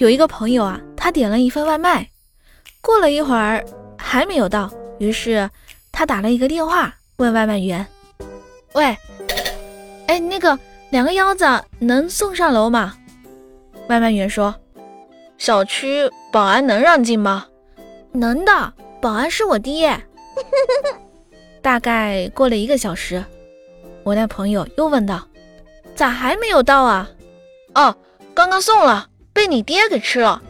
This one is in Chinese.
有一个朋友啊，他点了一份外卖，过了一会儿还没有到，于是他打了一个电话问外卖员：“喂，哎，那个两个腰子能送上楼吗？”外卖员说：“小区保安能让进吗？”“能的，保安是我爹。”大概过了一个小时，我那朋友又问道：“咋还没有到啊？”“哦，刚刚送了。”被你爹给吃了。